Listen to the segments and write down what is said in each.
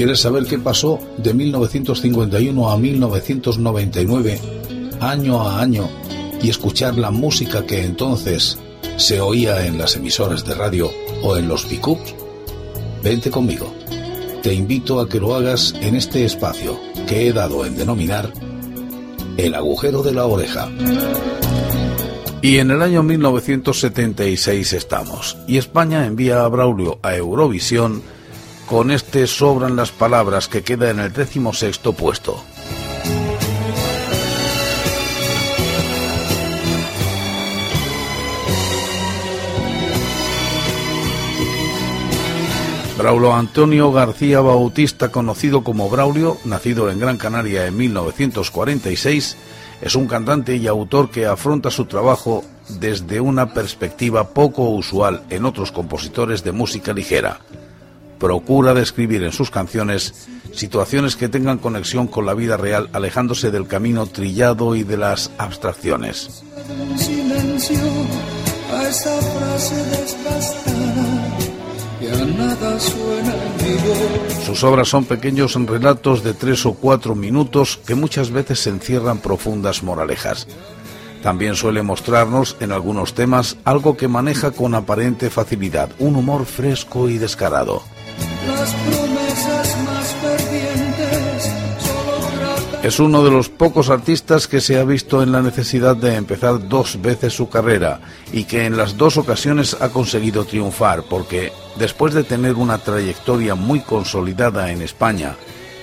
¿Quieres saber qué pasó de 1951 a 1999, año a año, y escuchar la música que entonces se oía en las emisoras de radio o en los pickups? Vente conmigo. Te invito a que lo hagas en este espacio que he dado en denominar el agujero de la oreja. Y en el año 1976 estamos, y España envía a Braulio a Eurovisión con este sobran las palabras que queda en el décimo sexto puesto. Braulio Antonio García Bautista, conocido como Braulio, nacido en Gran Canaria en 1946, es un cantante y autor que afronta su trabajo desde una perspectiva poco usual en otros compositores de música ligera. Procura describir en sus canciones situaciones que tengan conexión con la vida real, alejándose del camino trillado y de las abstracciones. Sus obras son pequeños relatos de tres o cuatro minutos que muchas veces encierran profundas moralejas. También suele mostrarnos en algunos temas algo que maneja con aparente facilidad, un humor fresco y descarado. Es uno de los pocos artistas que se ha visto en la necesidad de empezar dos veces su carrera y que en las dos ocasiones ha conseguido triunfar porque después de tener una trayectoria muy consolidada en España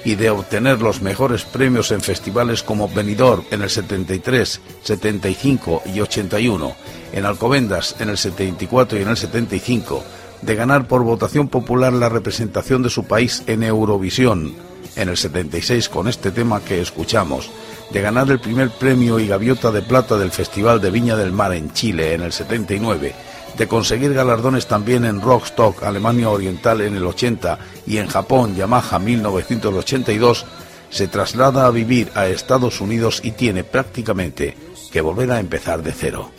y de obtener los mejores premios en festivales como Benidorm en el 73, 75 y 81, en Alcobendas en el 74 y en el 75, de ganar por votación popular la representación de su país en Eurovisión, en el 76 con este tema que escuchamos, de ganar el primer premio y gaviota de plata del Festival de Viña del Mar en Chile en el 79, de conseguir galardones también en Rockstock, Alemania Oriental en el 80 y en Japón, Yamaha 1982, se traslada a vivir a Estados Unidos y tiene prácticamente que volver a empezar de cero.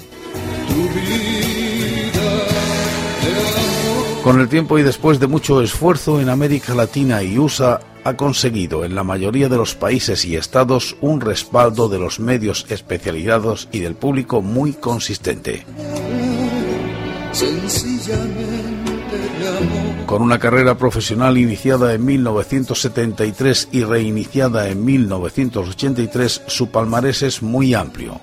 Con el tiempo y después de mucho esfuerzo en América Latina y USA, ha conseguido en la mayoría de los países y estados un respaldo de los medios especializados y del público muy consistente. Con una carrera profesional iniciada en 1973 y reiniciada en 1983, su palmarés es muy amplio.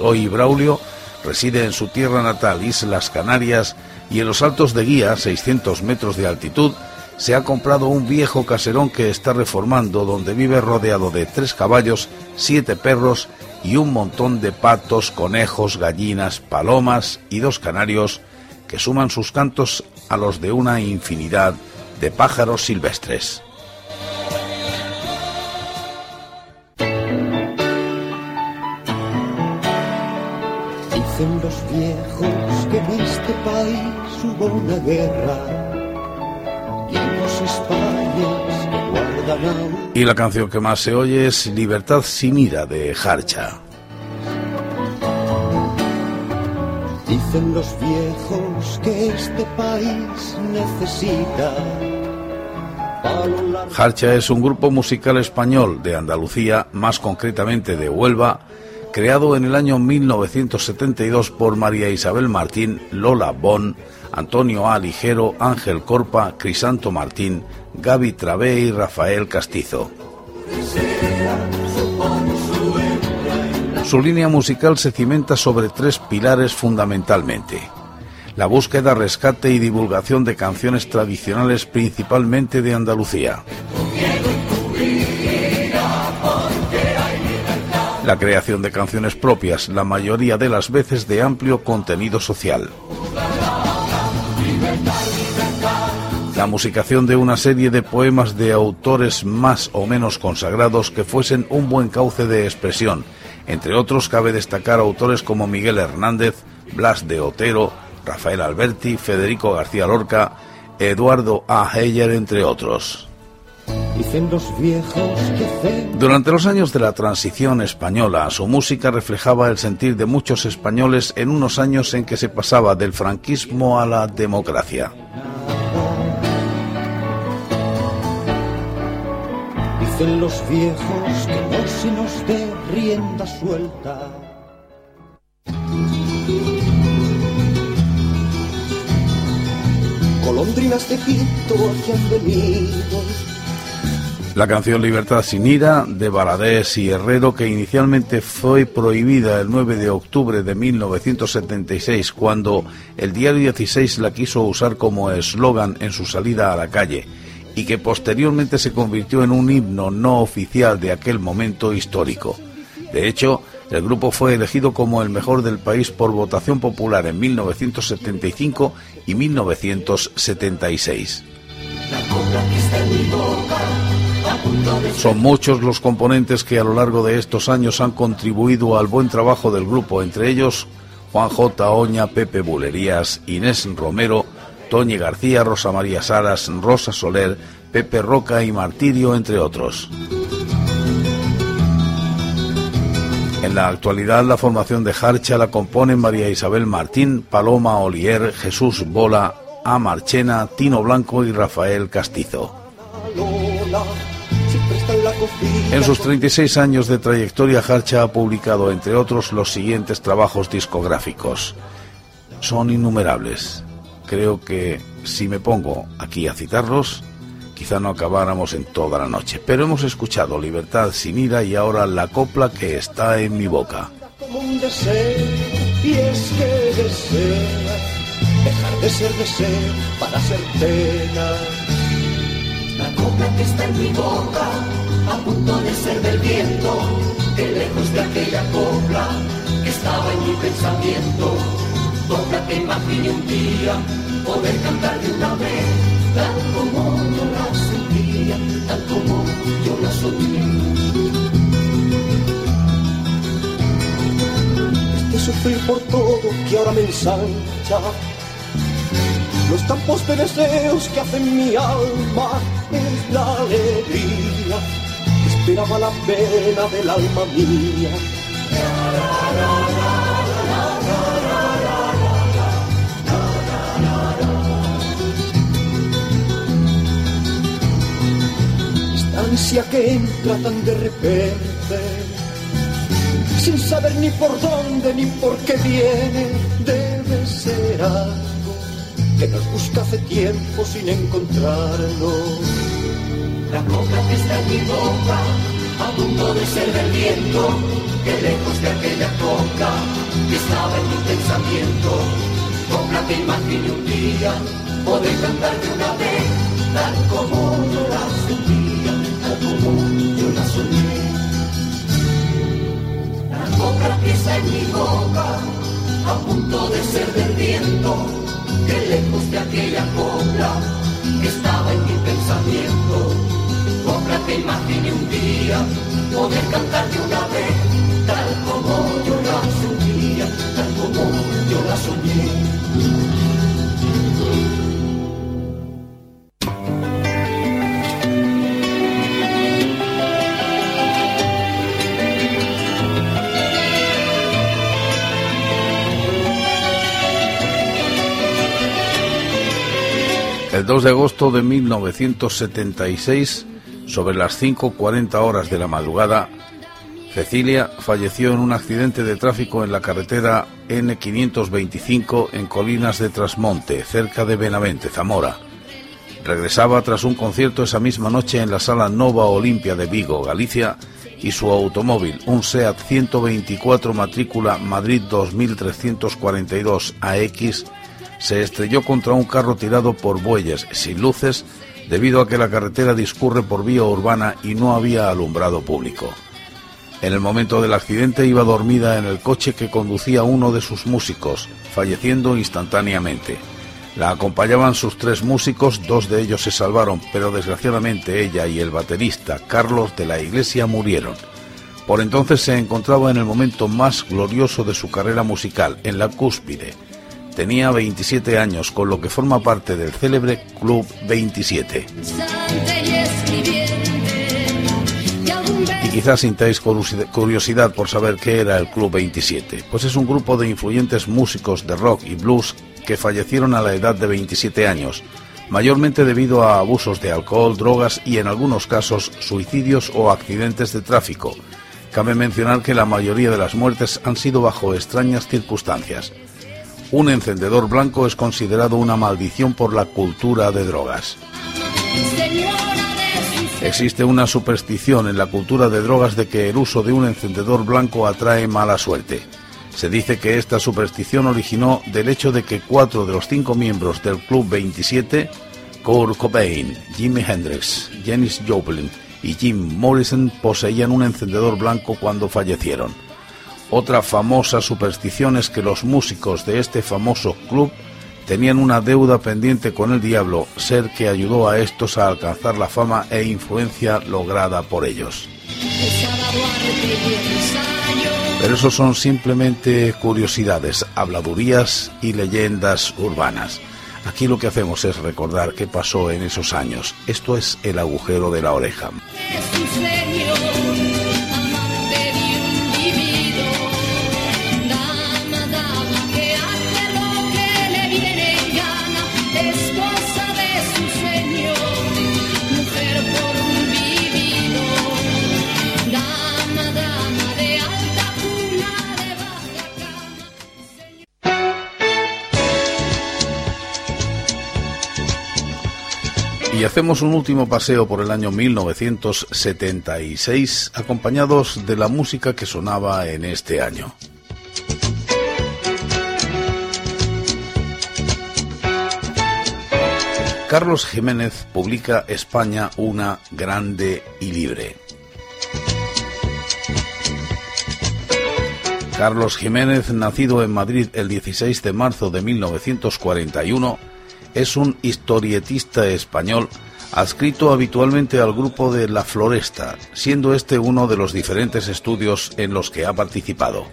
Hoy Braulio reside en su tierra natal, Islas Canarias, y en los altos de Guía, 600 metros de altitud, se ha comprado un viejo caserón que está reformando, donde vive rodeado de tres caballos, siete perros y un montón de patos, conejos, gallinas, palomas y dos canarios que suman sus cantos a los de una infinidad de pájaros silvestres. Una guerra y en los Españas que guardan Y la canción que más se oye es Libertad sin ira de Harcha. Dicen los viejos que este país necesita Harcha es un grupo musical español de Andalucía, más concretamente de Huelva, creado en el año 1972 por María Isabel Martín, Lola Bon, Antonio A. Ligero, Ángel Corpa, Crisanto Martín, Gaby Travé y Rafael Castizo. Su línea musical se cimenta sobre tres pilares fundamentalmente. La búsqueda, rescate y divulgación de canciones tradicionales principalmente de Andalucía. la creación de canciones propias, la mayoría de las veces de amplio contenido social. La musicación de una serie de poemas de autores más o menos consagrados que fuesen un buen cauce de expresión. Entre otros cabe destacar autores como Miguel Hernández, Blas de Otero, Rafael Alberti, Federico García Lorca, Eduardo A. Heyer, entre otros. Durante los años de la transición española, su música reflejaba el sentir de muchos españoles en unos años en que se pasaba del franquismo a la democracia. Dicen los viejos que no se nos dé rienda suelta. Colondrinas de Quito que han venido la canción Libertad sin ira de Baladés y Herrero, que inicialmente fue prohibida el 9 de octubre de 1976, cuando el diario 16 la quiso usar como eslogan en su salida a la calle, y que posteriormente se convirtió en un himno no oficial de aquel momento histórico. De hecho, el grupo fue elegido como el mejor del país por votación popular en 1975 y 1976. Son muchos los componentes que a lo largo de estos años han contribuido al buen trabajo del grupo, entre ellos Juan J. Oña, Pepe Bulerías, Inés Romero, Toñi García, Rosa María Saras, Rosa Soler, Pepe Roca y Martirio, entre otros. En la actualidad la formación de Jarcha la componen María Isabel Martín, Paloma Olier, Jesús Bola, A. Marchena, Tino Blanco y Rafael Castizo. En sus 36 años de trayectoria, Harcha ha publicado, entre otros, los siguientes trabajos discográficos. Son innumerables. Creo que si me pongo aquí a citarlos, quizá no acabáramos en toda la noche. Pero hemos escuchado Libertad sin ira y ahora la copla que está en mi boca. dejar de ser deseo para ser pena. La copla que está en mi boca a punto de ser del viento, que lejos de aquella copla que estaba en mi pensamiento, copla que imaginé un día poder cantar de una vez, tal como yo la sentía, tal como yo la soñé. Sufrir por todo que ahora me ensancha, los campos de deseos que hacen mi alma es la alegría esperaba la pena del alma mía. Esta ansia que entra tan de repente, sin saber ni por dónde ni por qué viene, debe ser algo que nos busca hace tiempo sin encontrarlo la coca que está en mi boca, a punto de ser del viento, que lejos de aquella coca que estaba en mi pensamiento, coca que imaginé un día poder cantar de una vez, tal como yo la sentía, tal como yo la soñé. La coca que está en mi boca, a punto de ser del viento, que lejos de aquella coca que estaba en pensamiento, Compra que imaginé un día poder cantar de una vez, 2 de agosto de 1976 sobre las 5.40 horas de la madrugada, Cecilia falleció en un accidente de tráfico en la carretera N525 en Colinas de Trasmonte, cerca de Benavente, Zamora. Regresaba tras un concierto esa misma noche en la sala Nova Olimpia de Vigo, Galicia, y su automóvil, un SEAT 124 matrícula Madrid 2342 AX, se estrelló contra un carro tirado por bueyes sin luces debido a que la carretera discurre por vía urbana y no había alumbrado público. En el momento del accidente iba dormida en el coche que conducía uno de sus músicos, falleciendo instantáneamente. La acompañaban sus tres músicos, dos de ellos se salvaron, pero desgraciadamente ella y el baterista Carlos de la Iglesia murieron. Por entonces se encontraba en el momento más glorioso de su carrera musical, en la cúspide, Tenía 27 años, con lo que forma parte del célebre Club 27. Y quizás sintáis curiosidad por saber qué era el Club 27. Pues es un grupo de influyentes músicos de rock y blues que fallecieron a la edad de 27 años, mayormente debido a abusos de alcohol, drogas y en algunos casos suicidios o accidentes de tráfico. Cabe mencionar que la mayoría de las muertes han sido bajo extrañas circunstancias. Un encendedor blanco es considerado una maldición por la cultura de drogas. Existe una superstición en la cultura de drogas de que el uso de un encendedor blanco atrae mala suerte. Se dice que esta superstición originó del hecho de que cuatro de los cinco miembros del Club 27, Kurt Cobain, Jimi Hendrix, Janis Joplin y Jim Morrison, poseían un encendedor blanco cuando fallecieron. Otra famosa superstición es que los músicos de este famoso club tenían una deuda pendiente con el diablo, ser que ayudó a estos a alcanzar la fama e influencia lograda por ellos. Pero eso son simplemente curiosidades, habladurías y leyendas urbanas. Aquí lo que hacemos es recordar qué pasó en esos años. Esto es el agujero de la oreja. Hacemos un último paseo por el año 1976 acompañados de la música que sonaba en este año. Carlos Jiménez publica España una grande y libre. Carlos Jiménez, nacido en Madrid el 16 de marzo de 1941, es un historietista español adscrito habitualmente al grupo de La Floresta, siendo este uno de los diferentes estudios en los que ha participado.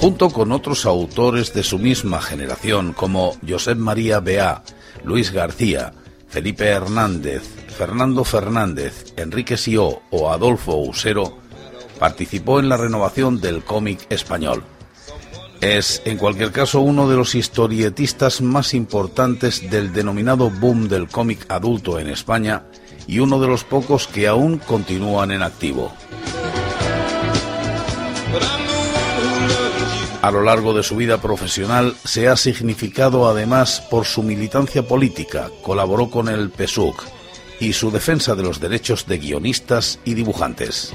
Junto con otros autores de su misma generación como Josep María Beá, Luis García, Felipe Hernández, Fernando Fernández, Enrique Sió o Adolfo Usero, participó en la renovación del cómic español. Es, en cualquier caso, uno de los historietistas más importantes del denominado boom del cómic adulto en España y uno de los pocos que aún continúan en activo. A lo largo de su vida profesional se ha significado además por su militancia política, colaboró con el PSUC y su defensa de los derechos de guionistas y dibujantes.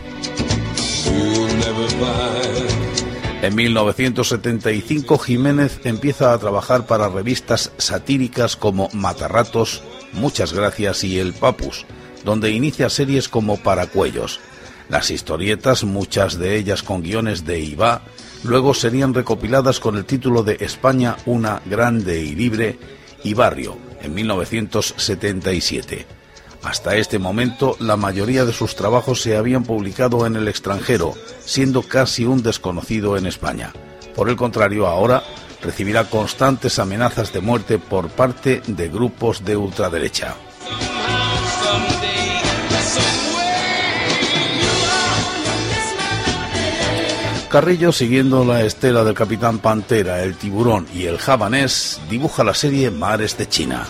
En 1975 Jiménez empieza a trabajar para revistas satíricas como Matarratos, Muchas Gracias y El Papus, donde inicia series como Paracuellos. Las historietas, muchas de ellas con guiones de Iba, luego serían recopiladas con el título de España una grande y libre y Barrio en 1977. Hasta este momento, la mayoría de sus trabajos se habían publicado en el extranjero, siendo casi un desconocido en España. Por el contrario, ahora recibirá constantes amenazas de muerte por parte de grupos de ultraderecha. Carrillo, siguiendo la estela del Capitán Pantera, el Tiburón y el Javanés, dibuja la serie Mares de China.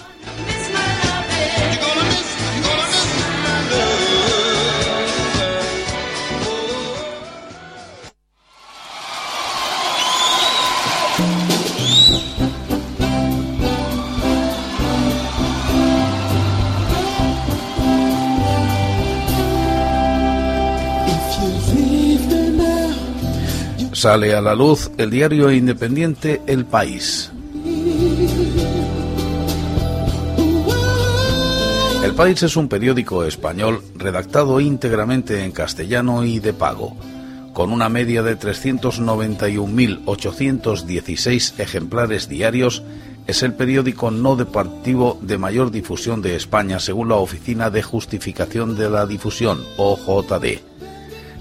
Sale a la luz el diario independiente El País. El País es un periódico español redactado íntegramente en castellano y de pago, con una media de 391.816 ejemplares diarios, es el periódico no deportivo de mayor difusión de España según la Oficina de Justificación de la Difusión, OJD.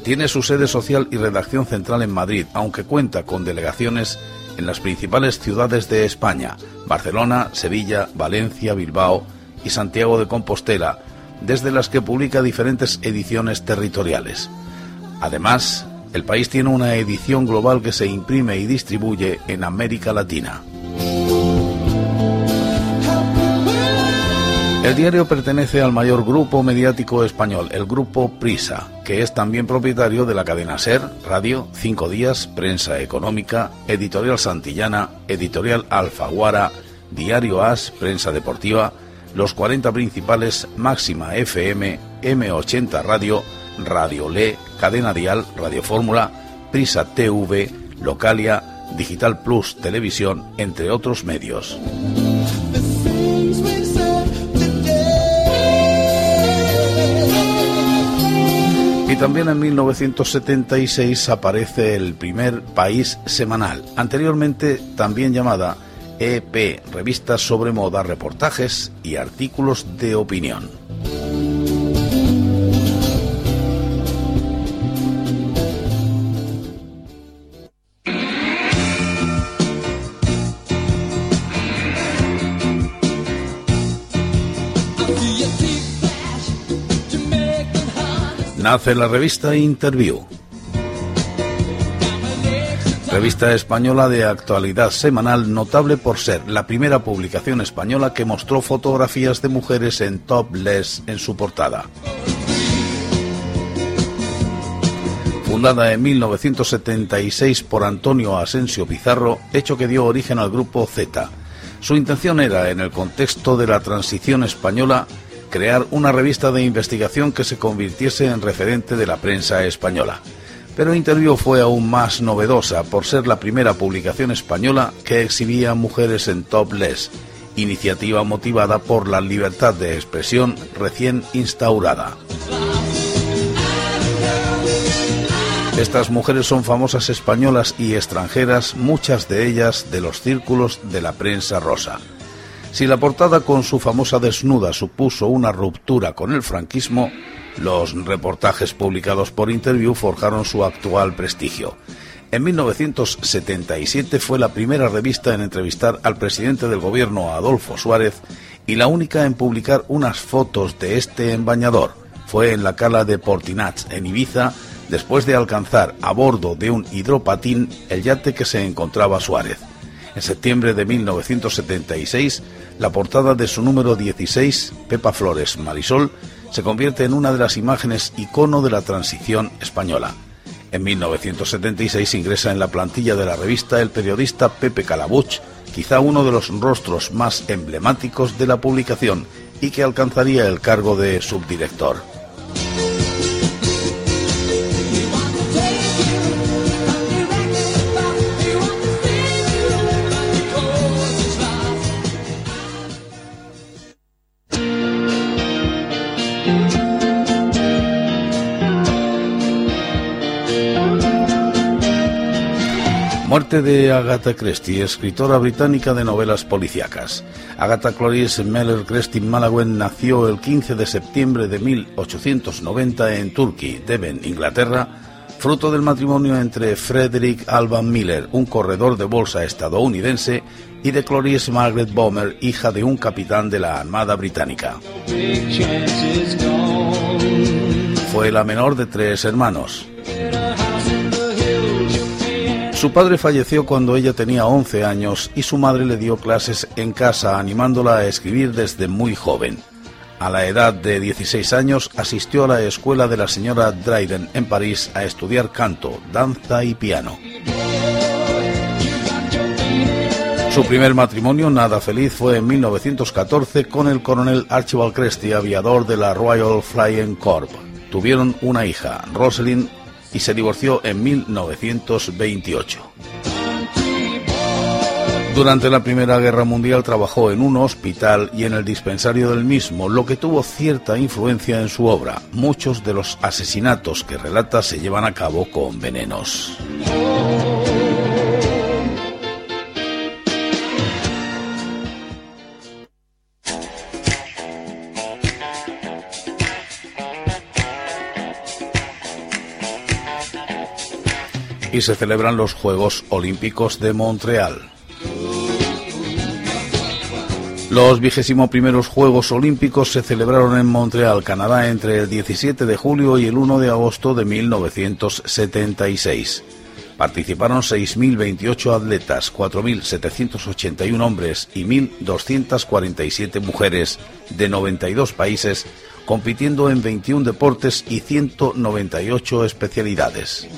Tiene su sede social y redacción central en Madrid, aunque cuenta con delegaciones en las principales ciudades de España, Barcelona, Sevilla, Valencia, Bilbao y Santiago de Compostela, desde las que publica diferentes ediciones territoriales. Además, el país tiene una edición global que se imprime y distribuye en América Latina. El diario pertenece al mayor grupo mediático español, el grupo Prisa, que es también propietario de la cadena Ser, Radio, Cinco Días, Prensa Económica, Editorial Santillana, Editorial Alfaguara, Diario As, Prensa Deportiva, los 40 principales, Máxima FM, M80 Radio, Radio Le, Cadena Dial, Radio Fórmula, Prisa TV, Localia, Digital Plus Televisión, entre otros medios. También en 1976 aparece el primer País Semanal, anteriormente también llamada EP, revistas sobre moda, reportajes y artículos de opinión. Nace la revista Interview Revista española de actualidad semanal notable por ser la primera publicación española que mostró fotografías de mujeres en topless en su portada. Fundada en 1976 por Antonio Asensio Pizarro, hecho que dio origen al grupo Z. Su intención era, en el contexto de la transición española, crear una revista de investigación que se convirtiese en referente de la prensa española pero Interview fue aún más novedosa por ser la primera publicación española que exhibía mujeres en topless, iniciativa motivada por la libertad de expresión recién instaurada. Estas mujeres son famosas españolas y extranjeras, muchas de ellas de los círculos de la prensa rosa. Si la portada con su famosa desnuda supuso una ruptura con el franquismo, los reportajes publicados por Interview forjaron su actual prestigio. En 1977 fue la primera revista en entrevistar al presidente del gobierno Adolfo Suárez y la única en publicar unas fotos de este en bañador. Fue en la cala de Portinats, en Ibiza, después de alcanzar a bordo de un hidropatín el yate que se encontraba Suárez. En septiembre de 1976, la portada de su número 16, Pepa Flores Marisol, se convierte en una de las imágenes icono de la transición española. En 1976 ingresa en la plantilla de la revista el periodista Pepe Calabuch, quizá uno de los rostros más emblemáticos de la publicación y que alcanzaría el cargo de subdirector. De Agatha Christie, escritora británica de novelas policíacas. Agatha Clarice Meller Christie Malawen nació el 15 de septiembre de 1890 en Turkey, Devon, Inglaterra, fruto del matrimonio entre Frederick Alban Miller, un corredor de bolsa estadounidense, y de Clarice Margaret Bomer, hija de un capitán de la Armada Británica. Fue la menor de tres hermanos. Su padre falleció cuando ella tenía 11 años y su madre le dio clases en casa animándola a escribir desde muy joven. A la edad de 16 años asistió a la escuela de la señora Dryden en París a estudiar canto, danza y piano. Su primer matrimonio, nada feliz, fue en 1914 con el coronel Archibald Cresty, aviador de la Royal Flying Corps. Tuvieron una hija, Rosalind, y se divorció en 1928. Durante la Primera Guerra Mundial trabajó en un hospital y en el dispensario del mismo, lo que tuvo cierta influencia en su obra. Muchos de los asesinatos que relata se llevan a cabo con venenos. Y se celebran los Juegos Olímpicos de Montreal. Los vigésimo primeros Juegos Olímpicos se celebraron en Montreal, Canadá, entre el 17 de julio y el 1 de agosto de 1976. Participaron 6.028 atletas, 4.781 hombres y 1.247 mujeres de 92 países, compitiendo en 21 deportes y 198 especialidades.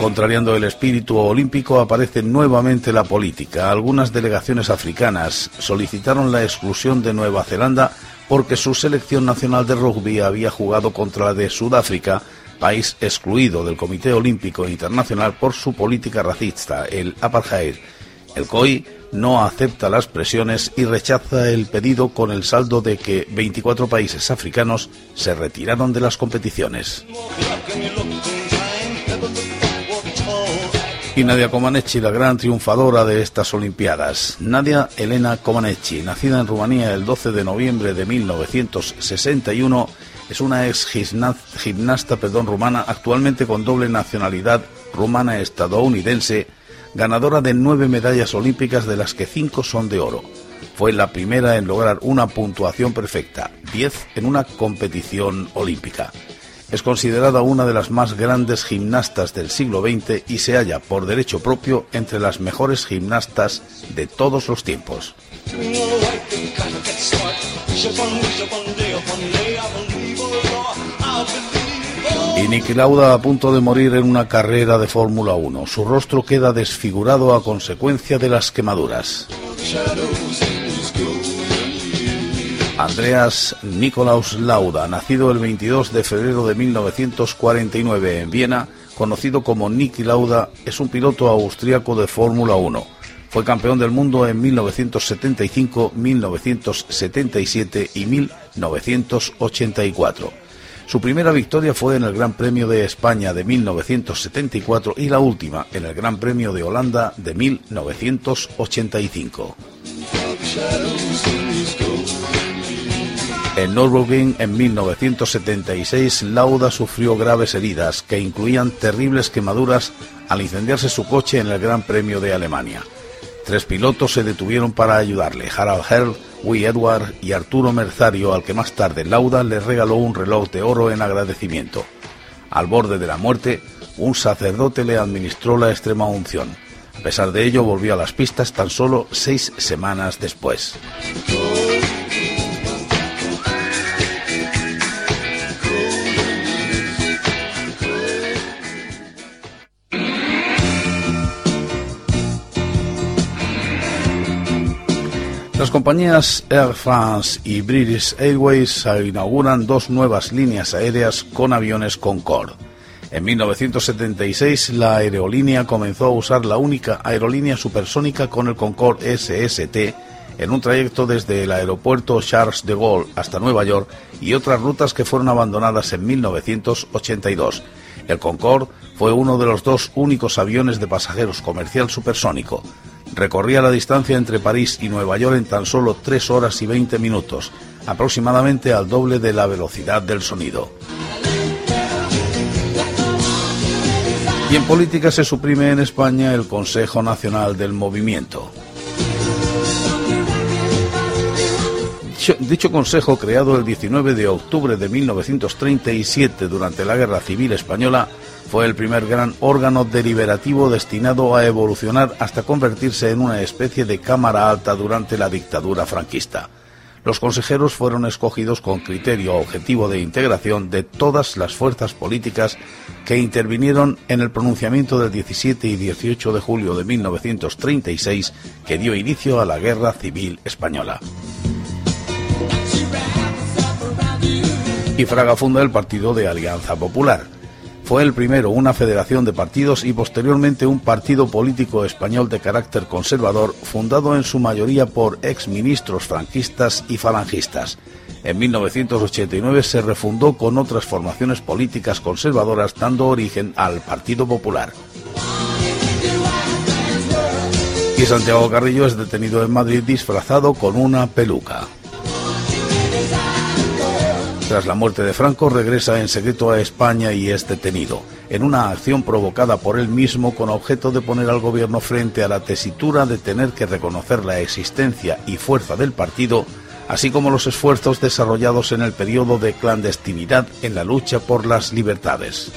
Contrariando el espíritu olímpico, aparece nuevamente la política. Algunas delegaciones africanas solicitaron la exclusión de Nueva Zelanda porque su selección nacional de rugby había jugado contra la de Sudáfrica, país excluido del Comité Olímpico Internacional por su política racista, el apartheid. El COI no acepta las presiones y rechaza el pedido con el saldo de que 24 países africanos se retiraron de las competiciones. Y Nadia Comaneci, la gran triunfadora de estas Olimpiadas. Nadia Elena Comaneci, nacida en Rumanía el 12 de noviembre de 1961, es una ex gimnasta perdón, rumana, actualmente con doble nacionalidad rumana-estadounidense, ganadora de nueve medallas olímpicas, de las que cinco son de oro. Fue la primera en lograr una puntuación perfecta, 10 en una competición olímpica. Es considerada una de las más grandes gimnastas del siglo XX y se halla por derecho propio entre las mejores gimnastas de todos los tiempos. Y Niki Lauda a punto de morir en una carrera de Fórmula 1. Su rostro queda desfigurado a consecuencia de las quemaduras. Andreas Nikolaus Lauda, nacido el 22 de febrero de 1949 en Viena, conocido como Niki Lauda, es un piloto austriaco de Fórmula 1. Fue campeón del mundo en 1975, 1977 y 1984. Su primera victoria fue en el Gran Premio de España de 1974 y la última en el Gran Premio de Holanda de 1985. En Nürburgring, en 1976, Lauda sufrió graves heridas que incluían terribles quemaduras al incendiarse su coche en el Gran Premio de Alemania. Tres pilotos se detuvieron para ayudarle, Harald Herl, Will Edward y Arturo Merzario, al que más tarde Lauda le regaló un reloj de oro en agradecimiento. Al borde de la muerte, un sacerdote le administró la extrema unción. A pesar de ello, volvió a las pistas tan solo seis semanas después. Las compañías Air France y British Airways inauguran dos nuevas líneas aéreas con aviones Concorde. En 1976 la aerolínea comenzó a usar la única aerolínea supersónica con el Concorde SST en un trayecto desde el aeropuerto Charles de Gaulle hasta Nueva York y otras rutas que fueron abandonadas en 1982. El Concorde fue uno de los dos únicos aviones de pasajeros comercial supersónico. Recorría la distancia entre París y Nueva York en tan solo 3 horas y 20 minutos, aproximadamente al doble de la velocidad del sonido. Y en política se suprime en España el Consejo Nacional del Movimiento. Dicho, consejo, creado el 19 de octubre de 1937 durante la Guerra Civil Española, fue el primer gran órgano deliberativo destinado a evolucionar hasta convertirse en una especie de Cámara Alta durante la dictadura franquista. Los consejeros fueron escogidos con criterio objetivo de integración de todas las fuerzas políticas que intervinieron en el pronunciamiento del 17 y 18 de julio de 1936 que dio inicio a la Guerra Civil Española. Y Fraga funda el partido de Alianza Popular fue el primero una federación de partidos y posteriormente un partido político español de carácter conservador fundado en su mayoría por exministros franquistas y falangistas. En 1989 se refundó con otras formaciones políticas conservadoras dando origen al Partido Popular. Y Santiago Carrillo es detenido en Madrid disfrazado con una peluca. Tras la muerte de Franco, regresa en secreto a España y es detenido, en una acción provocada por él mismo con objeto de poner al gobierno frente a la tesitura de tener que reconocer la existencia y fuerza del partido, así como los esfuerzos desarrollados en el periodo de clandestinidad en la lucha por las libertades.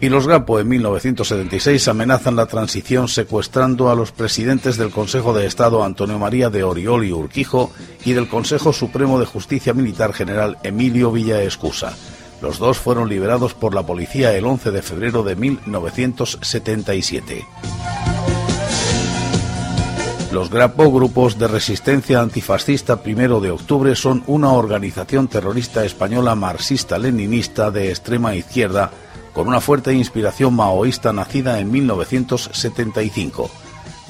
Y los Grapo en 1976 amenazan la transición secuestrando a los presidentes del Consejo de Estado Antonio María de Oriol y Urquijo y del Consejo Supremo de Justicia Militar General Emilio Villaescusa. Los dos fueron liberados por la policía el 11 de febrero de 1977. Los Grapo, grupos de resistencia antifascista primero de octubre, son una organización terrorista española marxista-leninista de extrema izquierda con una fuerte inspiración maoísta nacida en 1975.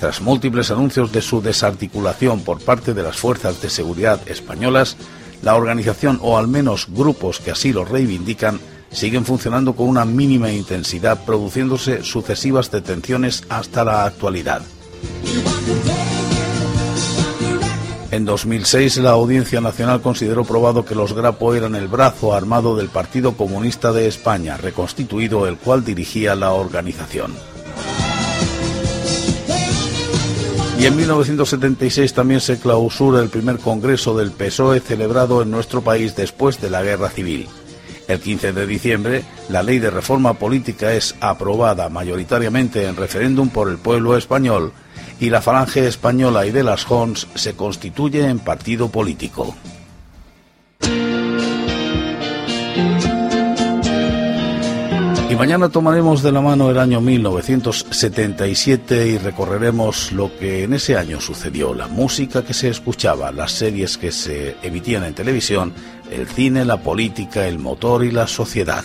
Tras múltiples anuncios de su desarticulación por parte de las fuerzas de seguridad españolas, la organización, o al menos grupos que así lo reivindican, siguen funcionando con una mínima intensidad, produciéndose sucesivas detenciones hasta la actualidad. En 2006 la Audiencia Nacional consideró probado que los Grapo eran el brazo armado del Partido Comunista de España, reconstituido el cual dirigía la organización. Y en 1976 también se clausura el primer Congreso del PSOE celebrado en nuestro país después de la Guerra Civil. El 15 de diciembre, la ley de reforma política es aprobada mayoritariamente en referéndum por el pueblo español y la Falange Española y de las Hons se constituye en partido político. Y mañana tomaremos de la mano el año 1977 y recorreremos lo que en ese año sucedió, la música que se escuchaba, las series que se emitían en televisión, el cine, la política, el motor y la sociedad.